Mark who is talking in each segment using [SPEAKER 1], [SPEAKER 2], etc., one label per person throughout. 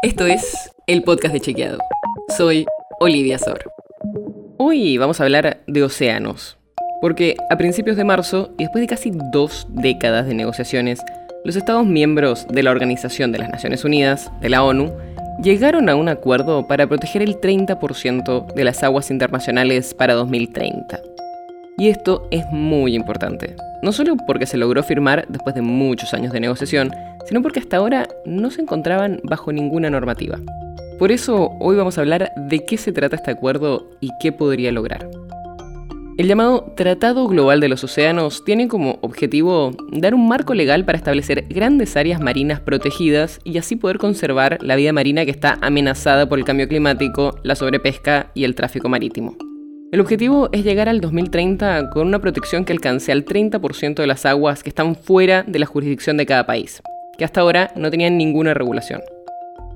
[SPEAKER 1] Esto es el podcast de Chequeado. Soy Olivia Sor. Hoy vamos a hablar de océanos. Porque a principios de marzo, y después de casi dos décadas de negociaciones, los Estados miembros de la Organización de las Naciones Unidas, de la ONU, llegaron a un acuerdo para proteger el 30% de las aguas internacionales para 2030. Y esto es muy importante, no solo porque se logró firmar después de muchos años de negociación, sino porque hasta ahora no se encontraban bajo ninguna normativa. Por eso hoy vamos a hablar de qué se trata este acuerdo y qué podría lograr. El llamado Tratado Global de los Océanos tiene como objetivo dar un marco legal para establecer grandes áreas marinas protegidas y así poder conservar la vida marina que está amenazada por el cambio climático, la sobrepesca y el tráfico marítimo. El objetivo es llegar al 2030 con una protección que alcance al 30% de las aguas que están fuera de la jurisdicción de cada país, que hasta ahora no tenían ninguna regulación.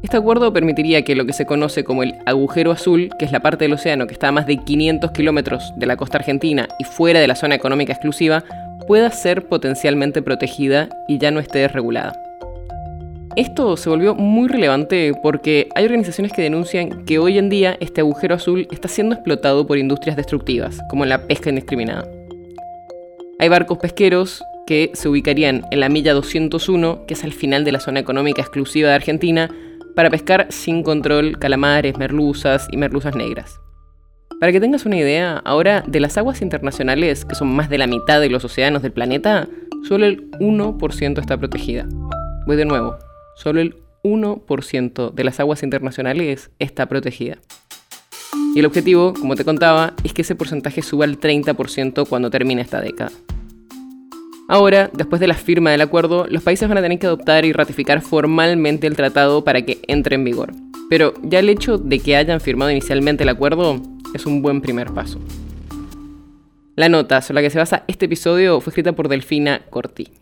[SPEAKER 1] Este acuerdo permitiría que lo que se conoce como el agujero azul, que es la parte del océano que está a más de 500 kilómetros de la costa argentina y fuera de la zona económica exclusiva, pueda ser potencialmente protegida y ya no esté desregulada. Esto se volvió muy relevante porque hay organizaciones que denuncian que hoy en día este agujero azul está siendo explotado por industrias destructivas, como la pesca indiscriminada. Hay barcos pesqueros que se ubicarían en la milla 201, que es al final de la zona económica exclusiva de Argentina, para pescar sin control calamares, merluzas y merluzas negras. Para que tengas una idea, ahora de las aguas internacionales, que son más de la mitad de los océanos del planeta, solo el 1% está protegida. Voy de nuevo, solo el 1% de las aguas internacionales está protegida. Y el objetivo, como te contaba, es que ese porcentaje suba al 30% cuando termine esta década. Ahora, después de la firma del acuerdo, los países van a tener que adoptar y ratificar formalmente el tratado para que entre en vigor. Pero ya el hecho de que hayan firmado inicialmente el acuerdo es un buen primer paso. La nota sobre la que se basa este episodio fue escrita por Delfina Corti.